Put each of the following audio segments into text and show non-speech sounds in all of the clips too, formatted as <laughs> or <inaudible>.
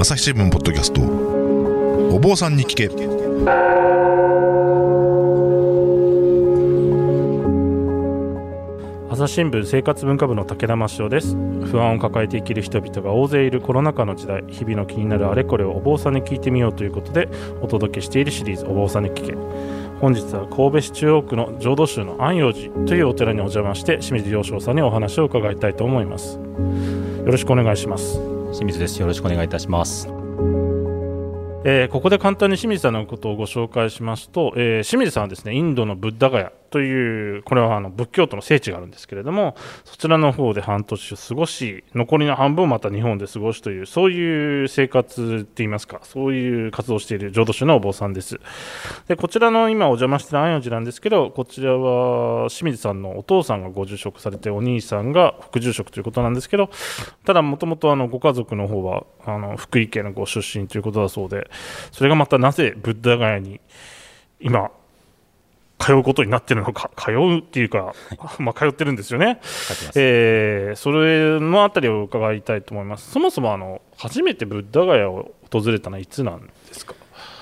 朝日新聞ポッドキャスト。お坊さんに聞け。朝日新聞生活文化部の武田真翔です。不安を抱えて生きる人々が大勢いるコロナ禍の時代。日々の気になるあれこれをお坊さんに聞いてみようということでお届けしているシリーズお坊さんに聞け。本日は神戸市中央区の浄土宗の安養寺というお寺にお邪魔して清水良章さんにお話を伺いたいと思います。よろしくお願いします。清水です。よろしくお願いいたします。えーここで簡単に清水さんのことをご紹介しますと、えー清水さんはですねインドのブッダガヤというこれはあの仏教徒の聖地があるんですけれどもそちらの方で半年を過ごし残りの半分をまた日本で過ごすというそういう生活って言いますかそういう活動をしている浄土宗のお坊さんです。でこちらの今お邪魔している安養寺なんですけどこちらは清水さんのお父さんがご住職されてお兄さんが副住職ということなんですけどただもともとあのご家族の方はあの福井県のご出身ということだそうでそれがまたなぜブッダガヤに今通うことになっているのか通うっていうか、まあ、通ってるんですよね。えーそれのあたりを伺いたいと思いますそもそもあの初めてブッダガヤを訪れたのはいつなんですか？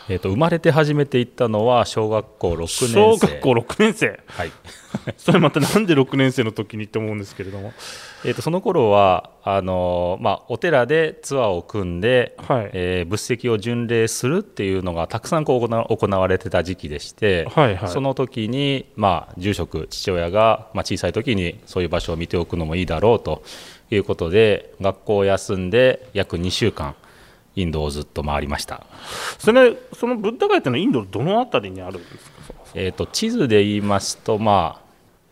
えっ、と生まれて初めて行ったのは小学校6年生。小学校6年生はい。<laughs> それまたなんで6年生の時にって思うんですけれども。えっ、とその頃はあのーまあお寺でツアーを組んで、はい。えー仏石を巡礼するっていうのがたくさんこう行わ行われてた時期でして、はいはい。その時にまあ住職父親がまあ小さい時にそういう場所を見ておくのもいいだろうということで学校を休んで約2週間インドをずっと回りました。それそのブッダガヤってのはインドのどのあたりにあるんですか？えー、と地図で言いますと、まあ、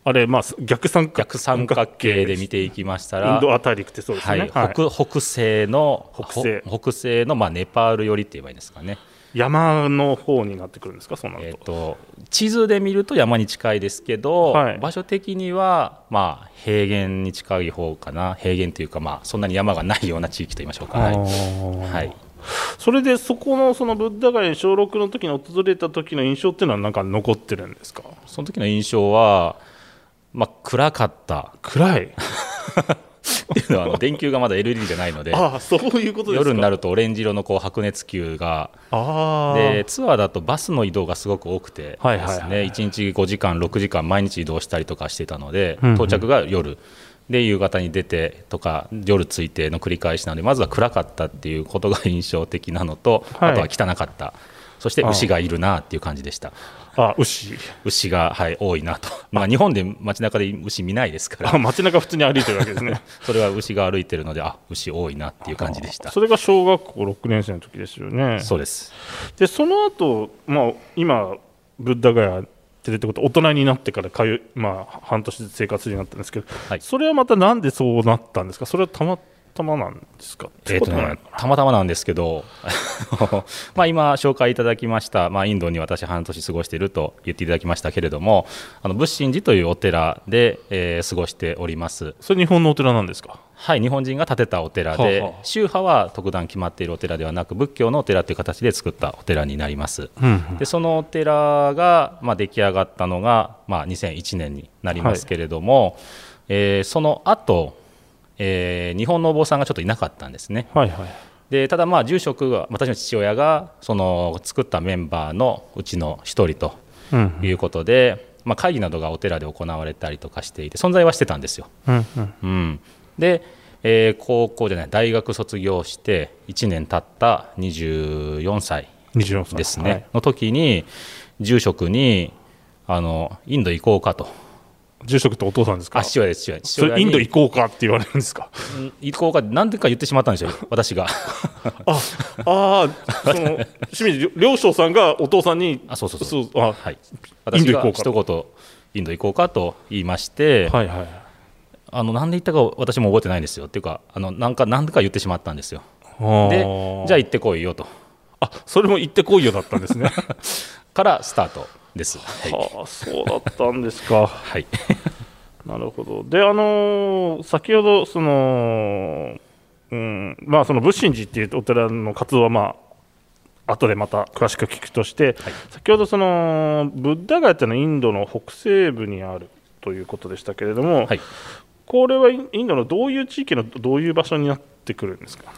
あれまあ逆三角逆三角形で見ていきましたイらンドあたりってそうですはい。ね、はい。北北西の北西。ほ北西の、まあ、ネパール寄りって言えばいいんですかね、山の方になってくるんですか？そうなると、えー、と地図で見ると山に近いですけど、はい。場所的には、まあ、平原に近い方かな。平原というか、まあ、そんなに山がないような地域と言いましょうか、はい。はい、それでそこのそのブッダガヤに小6の時に訪れた時の印象っていうのはなんか残ってるんですか？その時の印象は、まあ、暗かった。暗い。っていうのはあの電球がまだ LED じゃないので夜になるとオレンジ色のこう白熱球が。ああ。でツアーだとバスの移動がすごく多くてですね、はいはい。はい1日5時間、6時間毎日移動したりとかしてたので、到着が夜。で夕方に出てとか夜着いての繰り返しなのでまずは暗かったっていうことが印象的なのと、はい。あとは汚かったそして牛がいるなっていう感じでした。あ牛。牛が、はい、多いなと、まあ、日本で街中で牛見ないですから。あ街中普通に歩いてるわけですね。<laughs> それは牛が歩いてるのであ牛多いなっていう感じでした。それが小学校6年生の時ですよね。そうです。でその後、まあ今ブッダガヤってるってことは大人になってから通い、まあ、半年ずつ生活になったんですけど、はい。それはまたなんでそうなったんですか？それはたまたまなんですか？えーとね、たまたまなんですけど <laughs> <laughs> まあ今紹介いただきました、まあ、インドに私半年過ごしていると言っていただきましたけれどもあの仏心寺というお寺で、えー過ごしております。それ日本のお寺なんですか？はい日本人が建てたお寺で、はあはあ。宗派は特段決まっているお寺ではなく仏教のお寺という形で作ったお寺になります。うんでそのお寺が、まあ、出来上がったのが、まあ、2001年になりますけれども、えーその後、えー日本のお坊さんがちょっといなかったんですね。はいはい。でただまあ住職が私の父親がその作ったメンバーのうちの一人とうんいうことで、まあ、会議などがお寺で行われたりとかしていて存在はしてたんですよ。うんうん。うん、で、えー高校じゃない大学卒業して1年経った24歳24歳。ですね、はい。の時に住職にあのインド行こうかと住職ってお父さんですか？あ父親です父親。父それインド行こうかって言われるんですか？うん行こうか。何でか言ってしまったんですよ私が。<laughs> ああーその清水良章さんがお父さんにあそうそうそう。そうあはい、イン私がド行こうか一言インド行こうかと言いまして、はいはいあのなんで言ったか私も覚えてないんですよ。っていうかあのなんかなんでか言ってしまったんですよ。でじゃあ行ってこいよと。あそれも行ってこいよだったんですね。<laughs> からスタートです。はい、ああそうだったんですか。<laughs> はい、<laughs> なるほど。であのー先ほどそのうんまあその仏心寺っていうお寺の活動はまあ後でまた詳しく聞くとして、先ほどそのブッダガヤっていうのはインドの北西部にあるということでしたけれども、はい。これはインドのどういう地域のどういう場所になってくるんですか？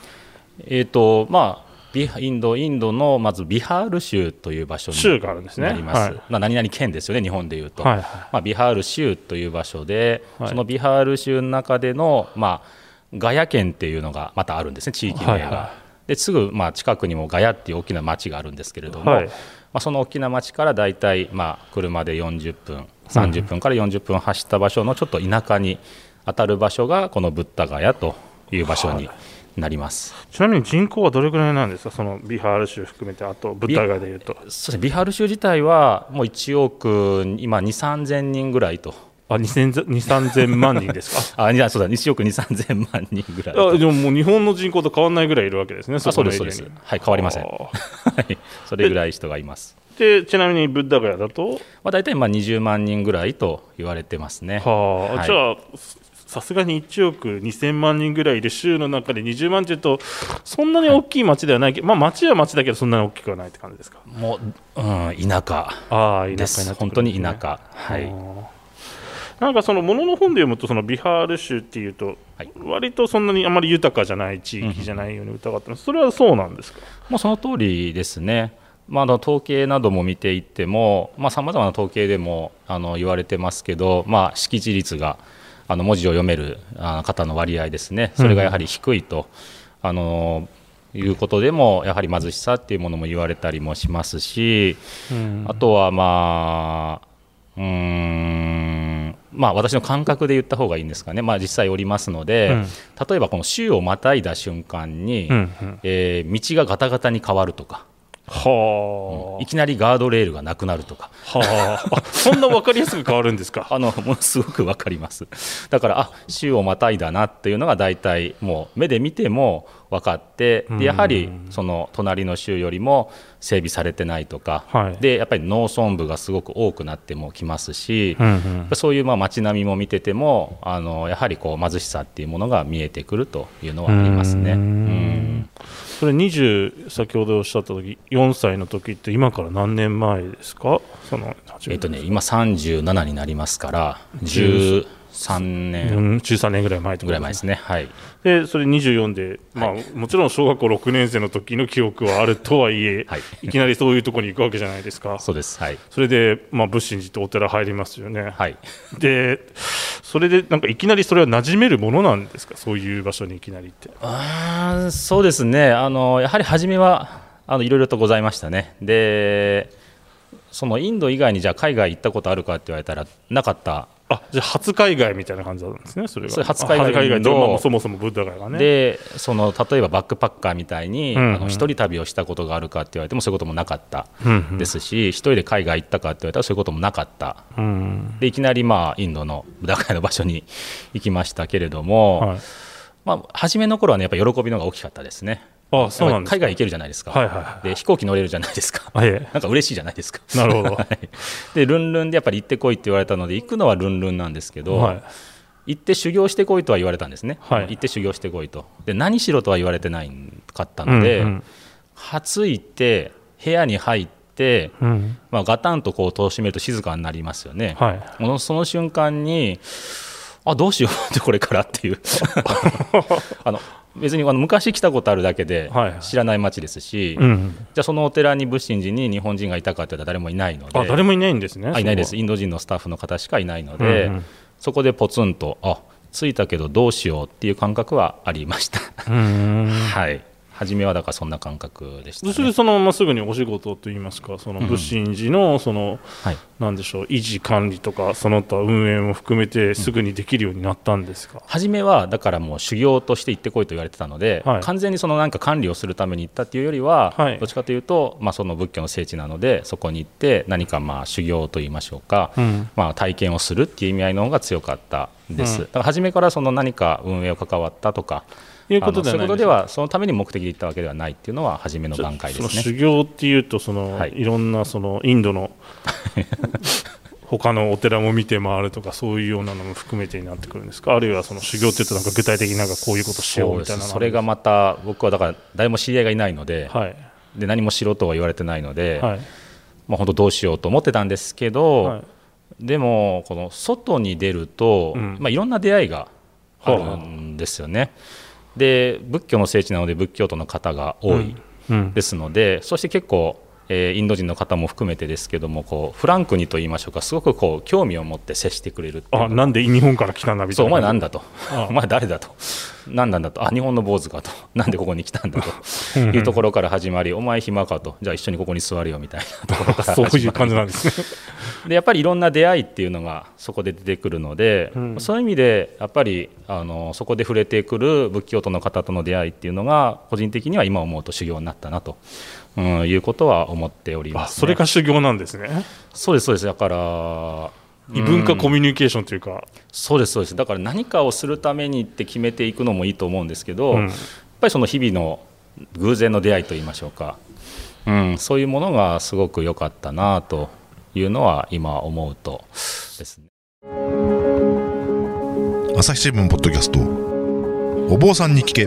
えーとまあ、ビインドインドのまずビハール州という場所に州があるんですね。なります、はい。まあ何々県ですよね、日本でいうと、はいはい。まあ、ビハール州という場所で、はい。そのビハール州の中での、まあ、ガヤ県っていうのがまたあるんですね、地域名が。はい。はですぐ、まあ、近くにもガヤっていう大きな町があるんですけれども、はい。まあ、その大きな町からだいたい、まあ、車で40分、30分から40分走った場所のちょっと田舎に当たる場所が、このブッダガヤという場所になります。ちなみに人口はどれくらいなんですか、そのビハール州含めて、あとブッダガでいうと。そうですね。ビハール州自体はもう1億、今、2、3000人ぐらいと、あ、2000 3000万人ですか？<laughs> あいやそうだ、1億2、3000万人ぐらいと。あでももう日本の人口と変わらないぐらいいるわけですね、あそうです、このエリアに。そうです、はい、変わりません、あ <laughs> はい、それぐらい人がいます。ーでちなみにブッダガヤだと、まあ、大体まあ20万人ぐらいと言われてますね。はあ。はい。じゃあ、さすがに1億2000万人ぐらいいる州の中で20万というと、そんなに大きい町ではないけど、まあ、町は町だけど、そんなに大きくはないって感じですか？もう、うん、田舎ああ、田舎本当に田舎、はい、なんかそのものの本で読むとそのビハール州っていうとはい。割とそんなにあまり豊かじゃない地域じゃないように疑ってます。それはそうなんですか？もうその通りですね、まあ、統計なども見ていってもさまざ、まな統計でもあの言われてますけど、まあ、識字率があの文字を読めるあ方の割合ですね、それがやはり低いと。あのいうことでもやはり貧しさっていうものも言われたりもしますし、あとはまあうーんまあ私の感覚で言った方がいいんですかね、まあ、実際おりますので、うん。例えばこの州をまたいだ瞬間に、うんうん。えー道がガタガタに変わるとか、はあ、いきなりガードレールがなくなるとか、はあ。あそんな分かりやすく変わるんですか？<laughs> あのものすごく分かります。だから、あ州をまたいだなっていうのが大体、もう目で見ても分かって、でやはりその隣の州よりも整備されてないとか、はい。でやっぱり農村部がすごく多くなってもきますし、うんうん。そういうまあ街並みも見てても、あのやはりこう貧しさっていうものが見えてくるというのはありますね。うんそれ20先ほどおっしゃった時4歳の時って今から何年前ですか？そのえっとね、今37になりますから、13年うん13年ぐらい前とぐらい前ですね。はい。でそれ24で、まあ、もちろん小学校6年生の時の記憶はあるとはいえ、はいい、きなりそういうところに行くわけじゃないですか。そうです。はい。それで、まあ、仏心寺ってお寺入りますよね。はい。で、それでなんかいきなりそれは馴染めるものなんですか、そういう場所にいきなりって。あーそうですね。あのやはり初めはあのいろいろとございましたね。で、そのインド以外にじゃあ海外行ったことあるかって言われたらなかった。あじゃあ初海外みたいな感じなんですね、それが。初海外あ海外ってのまあまあそもそもブッダがね。で、その例えばバックパッカーみたいに、うんうんあの一人旅をしたことがあるかって言われてもそういうこともなかったうんうんですし、一人で海外行ったかって言われたらそういうこともなかった。うんでいきなりまあインドのブダガヤの場所に <laughs> 行きましたけれども、はい、まあ初めの頃はねやっぱ喜びの方が大きかったですね。あそうなんですか。海外行けるじゃないですか。はいはいはいで飛行機乗れるじゃないですか。あえ。なんか嬉しいじゃないですか。え <laughs> なるほど。<laughs> はい。でルンルンでやっぱり行ってこいって言われたので行くのはルンルンなんですけど、はい。行って修行してこいとは言われたんですね、はい。行って修行してこいと。で何しろとは言われてないかったので、うんうん。初行って部屋に入って、うん。まあ、ガタンとこう戸を閉めると静かになりますよね、はい。ものその瞬間にあどうしようってこれからっていう。<laughs> あの別にあの昔来たことあるだけではいはい。知らない町ですし、うん、じゃあそのお寺に仏心寺に日本人がいたかって言ったら誰もいないのであ誰もいないんですね。あいないです。そインド人のスタッフの方しかいないので、うんうん。そこでポツンとあ着いたけどどうしようっていう感覚はありました、<laughs> はい初めはだからそんな感覚でした、ね。それでそのまますぐにお仕事といいますか、その仏心寺のその、はい、なんでしょう維持管理とかその他運営も含めてすぐにできるようになったんですか？初めはだからもう修行として行ってこいと言われてたので、はい。完全にそのなんか管理をするために行ったっていうよりは、はい。どっちかというと、まあ、その仏教の聖地なのでそこに行って何かまあ修行といいましょうか、うん。まあ、体験をするっていう意味合いの方が強かったです、うん。だから初めからその何か運営を関わったとかいうことでではそのために目的で行ったわけではないっていうのは初めの段階ですね。修行っていうとその、はい。い、ろんなそのインドの <laughs> 他のお寺も見て回るとかそういうようなのも含めてになってくるんですか？あるいはその修行っていうとなんか具体的になんかこういうことしようみたいなそれがまた僕はだから誰も知り合いがいないので,、はい。で何もしろとは言われてないので、はい。まあ、本当どうしようと思ってたんですけど、はい。でもこの外に出ると、うん。まあ、いろんな出会いがあるんですよね。で仏教の聖地なので仏教徒の方が多いうん。ですので、そして結構、えーインド人の方も含めてですけどもこうフランクにと言いましょうかすごくこう興味を持って接してくれるあなんで日本から来たんだみたいな。お前なんだと。あお前誰だと。何なんだと。あ日本の坊主かと。<laughs> なんでここに来たんだと。いうところから始まりお前暇かと。じゃあ一緒にここに座るよみたいなところから始まりそういう感じなんですね。<laughs> でやっぱりいろんな出会いっていうのがそこで出てくるので、うん。そういう意味でやっぱりあのそこで触れてくる仏教徒の方との出会いっていうのが個人的には今思うと修行になったなと、うん、いうことは思っております、ね、あそれが修行なんですね。そうですそうです。だから異文化コミミュニケーションというか、そうですそうです。だから何かをするためにって決めていくのもいいと思うんですけど、うん。やっぱりその日々の偶然の出会いといいましょうか、うん、そういうものがすごく良かったなというのは今思うとですね。朝日新聞ポッドキャスト。お坊さんに聞け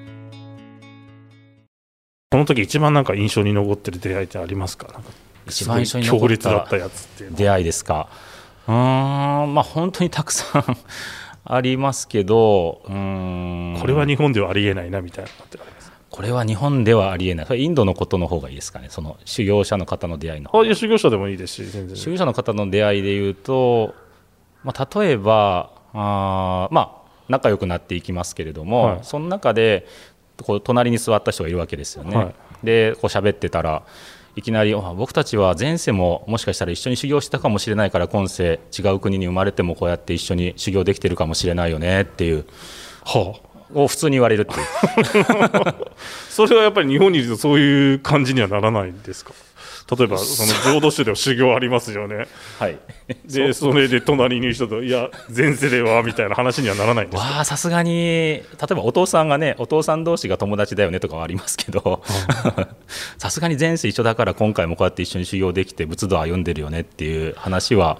この時一番なんか印象に残ってる出会いってありますか？なんか一番印象に残った烈だったやつって出会いですか？うーんまあ本当にたくさんありますけどうーん。これは日本ではありえないなみたいなのってあります？これは日本ではありえない。それインドのことの方がいいですかね？その修行者の方の出会いの。ああいう修行者でもいいです。し全然。修行者の方の出会いでいうと、まあ、例えばあーまあ仲良くなっていきますけれども、はい。その中でこう隣に座った人がいるわけですよね。はい。でこう喋ってたらいきなりあ僕たちは前世ももしかしたら一緒に修行したかもしれないから今世違う国に生まれてもこうやって一緒に修行できてるかもしれないよねっていう。はあ。を普通に言われるっていう。<laughs> それはやっぱり日本にいるとそういう感じにはならないんですか？例えばその浄土宗では修行ありますよね。はい。でそれで隣にいる人といや前世ではみたいな話にはならないんですかわあさすがに例えばお父さんがねお父さん同士が友達だよねとかはありますけど <laughs> さすがに前世一緒だから今回もこうやって一緒に修行できて仏道を歩んでるよねっていう話は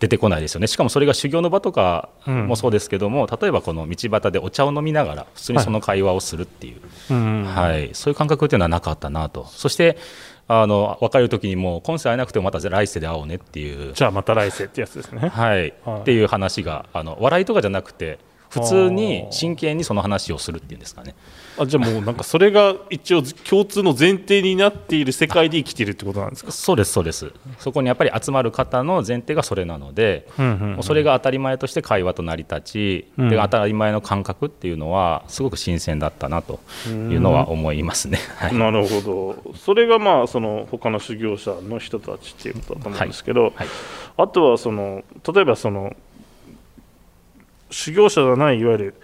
出てこないですよね。しかもそれが修行の場とかもそうですけども、例えばこの道端でお茶を飲みながら普通にその会話をするっていう、うん。はい、そういう感覚っていうのはなかったなと。そしてあの別れる時にもう今世会えなくてもまた来世で会おうねっていう。じゃあまた来世ってやつですね。はい、はい。っていう話があの笑いとかじゃなくて普通に真剣にその話をするっていうんですかね。あじゃあもうなんかそれが一応共通の前提になっている世界で生きているってことなんですか？そうですそうです。そこにやっぱり集まる方の前提がそれなので、うんうんうん。それが当たり前として会話と成り立ち、うん。で当たり前の感覚っていうのはすごく新鮮だったなというのは思いますね、はい。なるほど。それがまあその他の修行者の人たちっていうことだと思うんですけど、はい。あとはその例えばその修行者ではないいわゆる。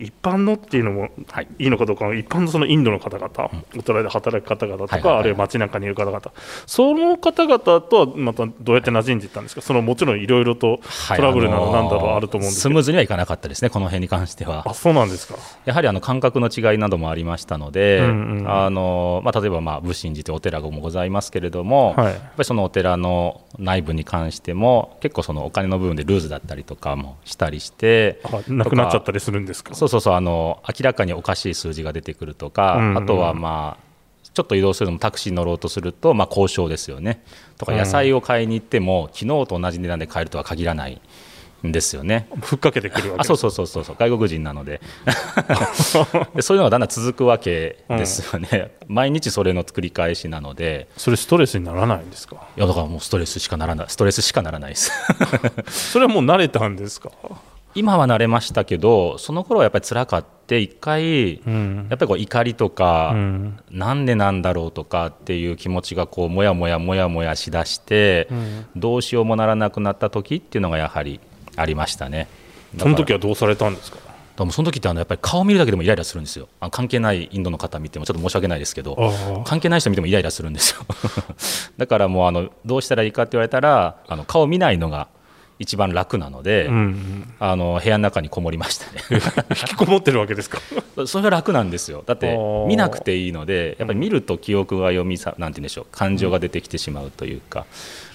一般のっていうのもはい。いいのかどうか一般のそのインドの方々、お寺で働く方々とか、はいはいはい。あるいは街中にいる方々。その方々とはまたどうやって馴染んでいったんですか？そのもちろんいろいろとはい。トラブルなどあのーなんだろうあると思うんですスムーズにはいかなかったですねこの辺に関しては。あそうなんですか。やはりあの感覚の違いなどもありましたので、うんうんあのまあ、例えばまあ仏心寺というお寺もございますけれども、はい。やっぱりそのお寺の内部に関しても結構そのお金の部分でルーズだったりとかもしたりしてあなくなっちゃったりするんですか？そうそうそうあの明らかにおかしい数字が出てくるとか、うんうん。あとはまあちょっと移動するのもタクシーに乗ろうとすると、まあ、交渉ですよね。とかうん。野菜を買いに行っても、昨日と同じ値段で買えるとは限らないんですよね。ふっかけてくるわけあそうそうそうそうそう。外国人なので。<laughs> でそういうのがだんだん続くわけですよね、毎日それの繰り返しなので。それストレスにならないんですか？いやだからもうストレスしかならない。ストレスしかならないです。<laughs> それはもう慣れたんですか？今は慣れましたけどその頃はやっぱり辛かって一回、うん。やっぱりこう怒りとか、うん。なんでなんだろうとかっていう気持ちがこうもやもやもやもやしだして、うん。どうしようもならなくなった時っていうのがやはりありましたね。だその時はどうされたんですか？でもその時ってあのやっぱり顔見るだけでもイライラするんですよ。あ関係ないインドの方見てもちょっと申し訳ないですけど関係ない人見てもイライラするんですよ。<laughs> だからもうあのどうしたらいいかって言われたらあの顔見ないのが一番楽なので、うんうん、あの部屋の中にこもりましたね <laughs> 引きこもってるわけですか？<laughs> それが楽なんですよ。だって見なくていいのでやっぱり見ると記憶が読みさなんて言うんでしょう感情が出てきてしまうというか、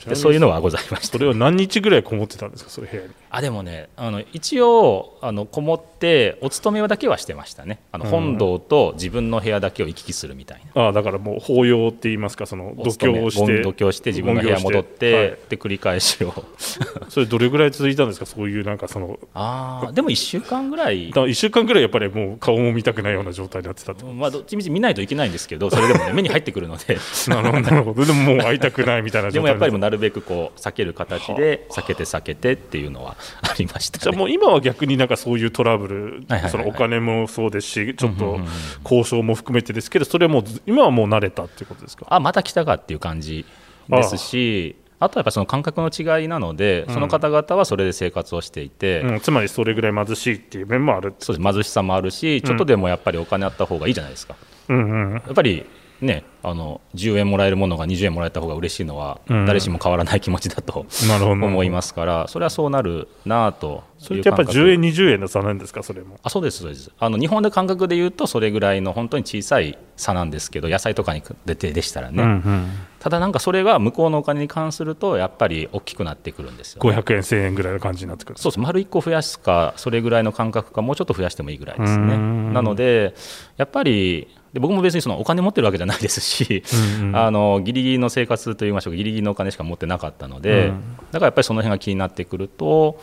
でそういうのはございました。それは何日ぐらいこもってたんですかそれ部屋に？あでもねあの一応あのこもってお勤めだけはしてましたね。あのうん。本堂と自分の部屋だけを行き来するみたいな。ああだからもう法要って言いますかその度胸をして。度胸して自分の部屋戻って、はいで繰り返しを。<laughs> それどれぐらい続いたんですかそういうなんかそのあーでも1週間ぐらい。だ1週間ぐらいやっぱりもう顔も見たくないような状態になってたってまあ、どっちみち見ないといけないんですけどそれでも、ね、目に入ってくるので。<laughs> なるほどでももう会いたくないみたいなで状態にもやっぱりもうなるべくこう避ける形で避けて避けてっていうのはありました、ね、じゃあもう今は逆になんかそういうトラブル、はいはいはいはい。そのお金もそうですし、ちょっと交渉も含めてですけど、それはもうず今はもう慣れたっていうことですか？あまた来たかっていう感じですしあとはやっぱその感覚の違いなので、その方々はそれで生活をしていて、うん、つまりそれぐらい貧しいっていう面もある。そうです。貧しさもあるしちょっとでもやっぱりお金あった方がいいじゃないですか、うんうん。やっぱりねあの10円もらえるものが20円もらえた方が嬉しいのは、うん。誰しも変わらない気持ちだと <laughs> なるほど。思いますからそれはそうなるなとそれってやっぱりいう感覚10円、20円の差なんですか、それも？あそうですそうです。あの日本で感覚で言うとそれぐらいの本当に小さい差なんですけど野菜とかに出てでしたらね、うんうん、ただなんかそれが向こうのお金に関するとやっぱり大きくなってくるんですよ、ね、500円、1000円ぐらいの感じになってくる。そうです。丸1個増やすかそれぐらいの感覚かもうちょっと増やしてもいいぐらいですね。うん。なのでやっぱりで僕も別にそのお金持ってるわけじゃないですし、うんうん。あのギリギリの生活といいましょうかギリギリのお金しか持ってなかったので、うん。だからやっぱりその辺が気になってくると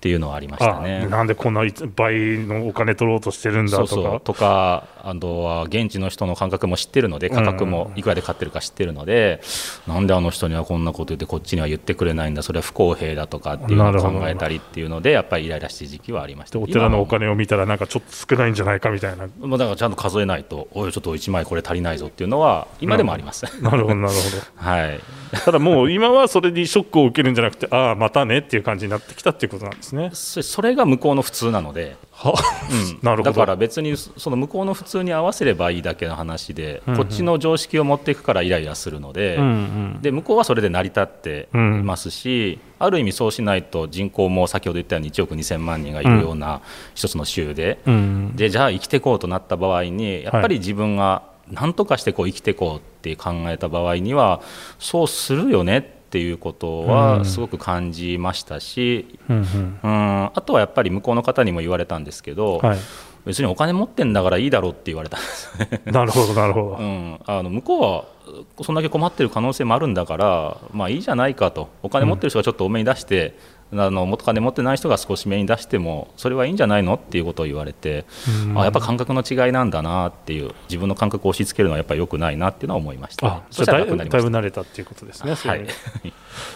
っていうのはありましたあね。なんでこんな倍のお金取ろうとしてるんだとか。そうとかあとは現地の人の感覚も知ってるので価格もいくらで買ってるか知ってるので、なんであの人にはこんなこと言ってこっちには言ってくれないんだそれは不公平だとかっていうのを考えたりっていうのでやっぱりイライラしてる時期はありましたでお寺のお金を見たら、なんかちょっと少ないんじゃないかみたいな。もうだからちゃんと数えないとおいちょっと1枚これ足りないぞっていうのは今でもあります、なるほど、なるほ <laughs> はいど。<laughs> ただもう今はそれにショックを受けるんじゃなくて、ああ、またねっていう感じになってきたっていうことなんですね。そそれが向こうの普通なので、はうん。<laughs> なるほど。だから別にそその向こうの普通に合わせればいいだけの話で、うんうん。こっちの常識を持っていくからイライラするので、うんうん。で向こうはそれで成り立っていますし、ある意味そうしないと人口も先ほど言ったように1億2000万人がいるような一つの州で,、うんでじゃあ生きていこうとなった場合にやっぱり自分が何とかしてこう生きていこうって考えた場合にはそうするよねっていうことうん。はすごく感じましたし、うんうん。あとはやっぱり向こうの方にも言われたんですけど、うんはい、別にお金持ってんだからいいだろうって言われたんです。ね。<laughs> なるほど、なるほど。うん、あの向こうはそんだけ困ってる可能性もあるんだから、まあ、いいじゃないかと。お金持ってる人がちょっと多めに出して、あの元金持ってない人が少し目に出してもそれはいいんじゃないのっていうことを言われて、うん。あやっぱ感覚の違いなんだなっていう自分の感覚を押し付けるのはやっぱり良くないなっていうのは思いました、あだいぶ慣れたっていうことですね。はい。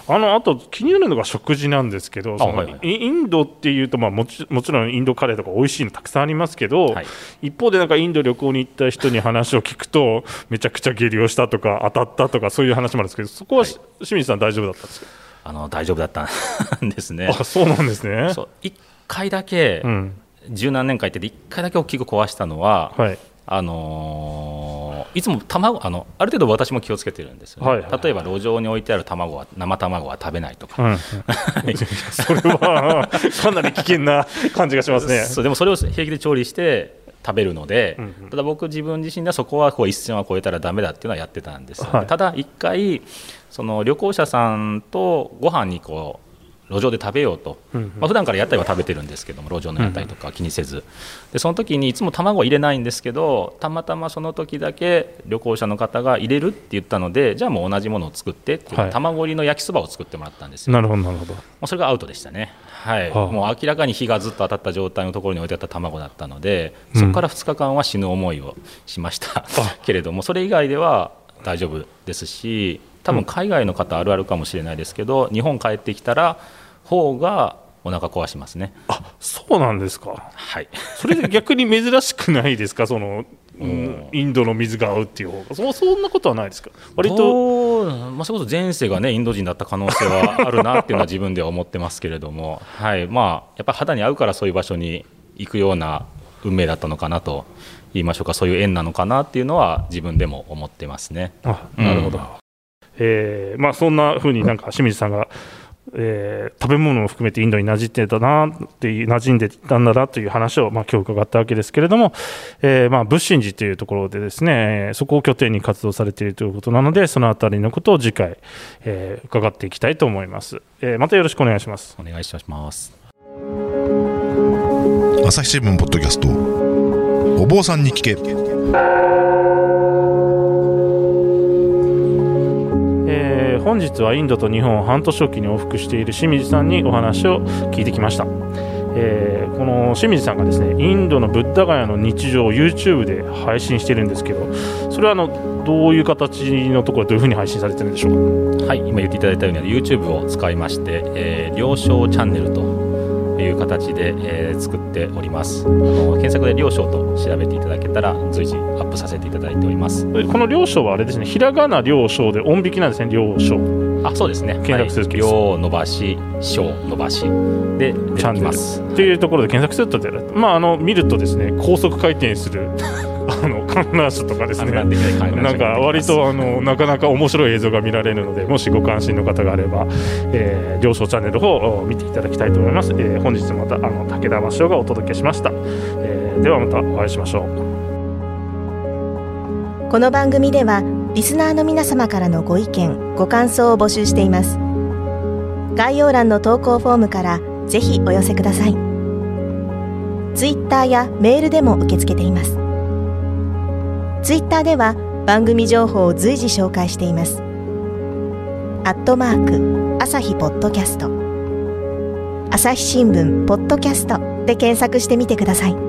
あのあと気になるのが食事なんですけど、はいはい。イインドっていうと、まあ、もちもちろんインドカレーとか美味しいのたくさんありますけど、はい一方でなんかインド旅行に行った人に話を聞くと、めちゃくちゃ下痢をしたとか、当たったとか、そういう話もあるんですけど、そこは、はい。清水さん、大丈夫だったんですか、あの大丈夫だったんですね。あそうなんですね。そう。1回だけ、うん。十何年間行ってて1回だけ大きく壊したのは、はい。あのーいつも卵あのある程度私も気をつけてるんですよね、はいはい例えば路上に置いてある卵は生卵は食べないとか、うんうん。<laughs> それはかなり危険な感じがしますね。そうでもそれを平気で調理して食べるので、うんうん。ただ僕自分自身ではそこはこう一線は越えたらダメだっていうのはやってたんですはい。ただ一回その旅行者さんとご飯にこう路上で食べようと、うんうん。まあ普段から屋台は食べてるんですけども路上の屋台とか気にせず、でその時にいつも卵は入れないんですけどたまたまその時だけ旅行者の方が入れるって言ったのでじゃあもう同じものを作ってっていう、はい。卵入りの焼きそばを作ってもらったんですよ。なるほど、なるほど。もうそれがアウトでしたね、はい。はあ。もう明らかに火がずっと当たった状態のところに置いてあった卵だったので、うん。そこから2日間は死ぬ思いをしました。けれども、それ以外では大丈夫ですし、多分海外の方あるあるかもしれないですけど、日本帰ってきたら、方がお腹壊しますね。あそうなんですか。はい。それで逆に珍しくないですか、<laughs> その、うん。インドの水が合うっていう方が、そそんなことはないですか、割と、と、まあ、それこそ前世が、ね、インド人だった可能性はあるなっていうのは自分では思ってますけれども、<laughs> はい。まあ、やっぱり肌に合うからそういう場所に行くような運命だったのかなと言いましょうか、そういう縁なのかなっていうのは自分でも思ってますね。あなるほど、うん。えーまあ、そんなふうになんか清水さんがえー、食べ物を含めてインドに馴染んでたなっていう馴染んでたんだなという話を、まあ、今日伺ったわけですけれども、えー、まあ仏心寺というところでですねそこを拠点に活動されているということなのでそのあたりのことを次回、えー、伺っていきたいと思います、えー、またよろしくお願いします。お願いいたします。朝日新聞ポッドキャストお坊さんに聞け本日はインドと日本を半年おきに往復している清水さんにお話を聞いてきました、えー、この清水さんがですねインドのブッダガヤの日常を YouTube で配信してるんですけどそれはあのどういう形のところどういうふうに配信されてるんでしょうか？はい今言っていただいたように YouTube を使いまして、えー、了承チャンネルという形で、えー、作っております。あの検索で「両章」と調べていただけたら随時アップさせていただいております。この「両章」はあれですねひらがな「両章」で音引きなんですね「両章」あそうですね。検索すると両、伸ばし章伸ばし。でチャンネル。っていうところで検索するとまああの見るとですね高速回転する観覧車とかですね。なんか割とあのなかなか面白い映像が見られるのでもしご関心の方があれば、えー、両チャンネルの方を見ていただきたいと思います、えー、本日またあの武田真がお届けしました、えー、ではまたお会いしましょう。この番組ではリスナーの皆様からのご意見ご感想を募集しています。概要欄の投稿フォームからぜひお寄せください。ツイッターやメールでも受け付けていますツイッターでは番組情報を随時紹介しています。アットマーク朝日ポッドキャスト朝日新聞ポッドキャストで検索してみてください。